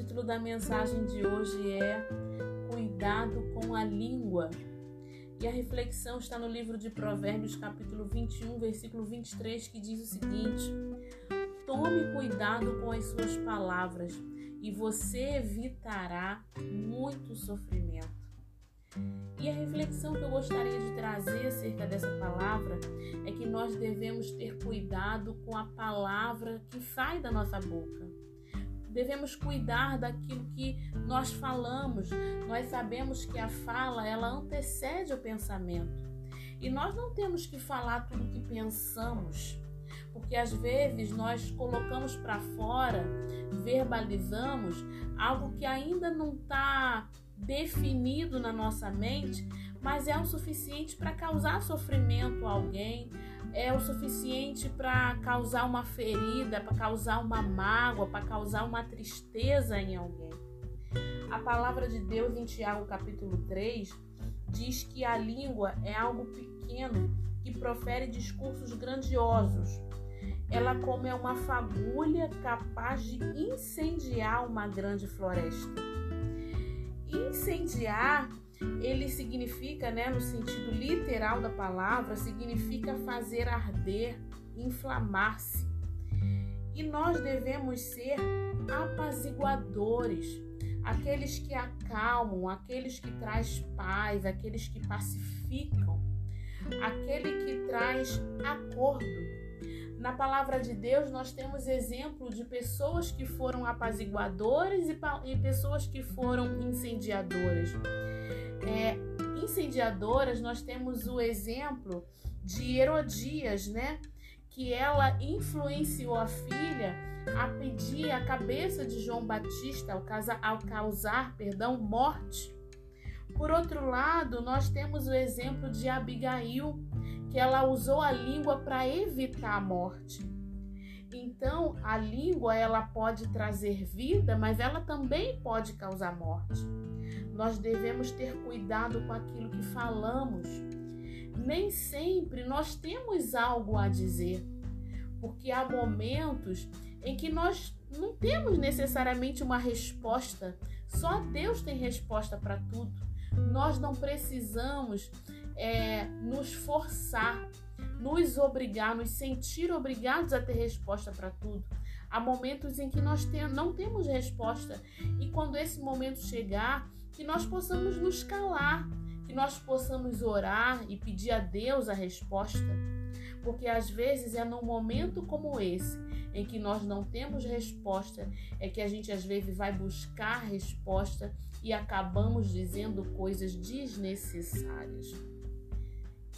da mensagem de hoje é Cuidado com a língua. E a reflexão está no livro de Provérbios, capítulo 21, versículo 23, que diz o seguinte: Tome cuidado com as suas palavras e você evitará muito sofrimento. E a reflexão que eu gostaria de trazer acerca dessa palavra é que nós devemos ter cuidado com a palavra que sai da nossa boca. Devemos cuidar daquilo que nós falamos. Nós sabemos que a fala, ela antecede o pensamento. E nós não temos que falar tudo o que pensamos, porque às vezes nós colocamos para fora, verbalizamos algo que ainda não está definido na nossa mente, mas é o suficiente para causar sofrimento a alguém, é o suficiente para causar uma ferida, para causar uma mágoa, para causar uma tristeza em alguém. A palavra de Deus em Tiago capítulo 3 diz que a língua é algo pequeno que profere discursos grandiosos. Ela como é uma fagulha capaz de incendiar uma grande floresta. Incendiar, ele significa, né, no sentido literal da palavra, significa fazer arder, inflamar-se. E nós devemos ser apaziguadores, aqueles que acalmam, aqueles que traz paz, aqueles que pacificam, aquele que traz acordo na palavra de Deus, nós temos exemplo de pessoas que foram apaziguadores e, e pessoas que foram incendiadoras. É, incendiadoras, nós temos o exemplo de Herodias, né? Que ela influenciou a filha a pedir a cabeça de João Batista ao, causar, ao causar perdão, morte. Por outro lado, nós temos o exemplo de Abigail, que ela usou a língua para evitar a morte. Então, a língua ela pode trazer vida, mas ela também pode causar morte. Nós devemos ter cuidado com aquilo que falamos. Nem sempre nós temos algo a dizer, porque há momentos em que nós não temos necessariamente uma resposta. Só Deus tem resposta para tudo. Nós não precisamos é, nos forçar, nos obrigar, nos sentir obrigados a ter resposta para tudo. Há momentos em que nós tem, não temos resposta e quando esse momento chegar, que nós possamos nos calar, que nós possamos orar e pedir a Deus a resposta. Porque às vezes é num momento como esse, em que nós não temos resposta, é que a gente às vezes vai buscar resposta e acabamos dizendo coisas desnecessárias.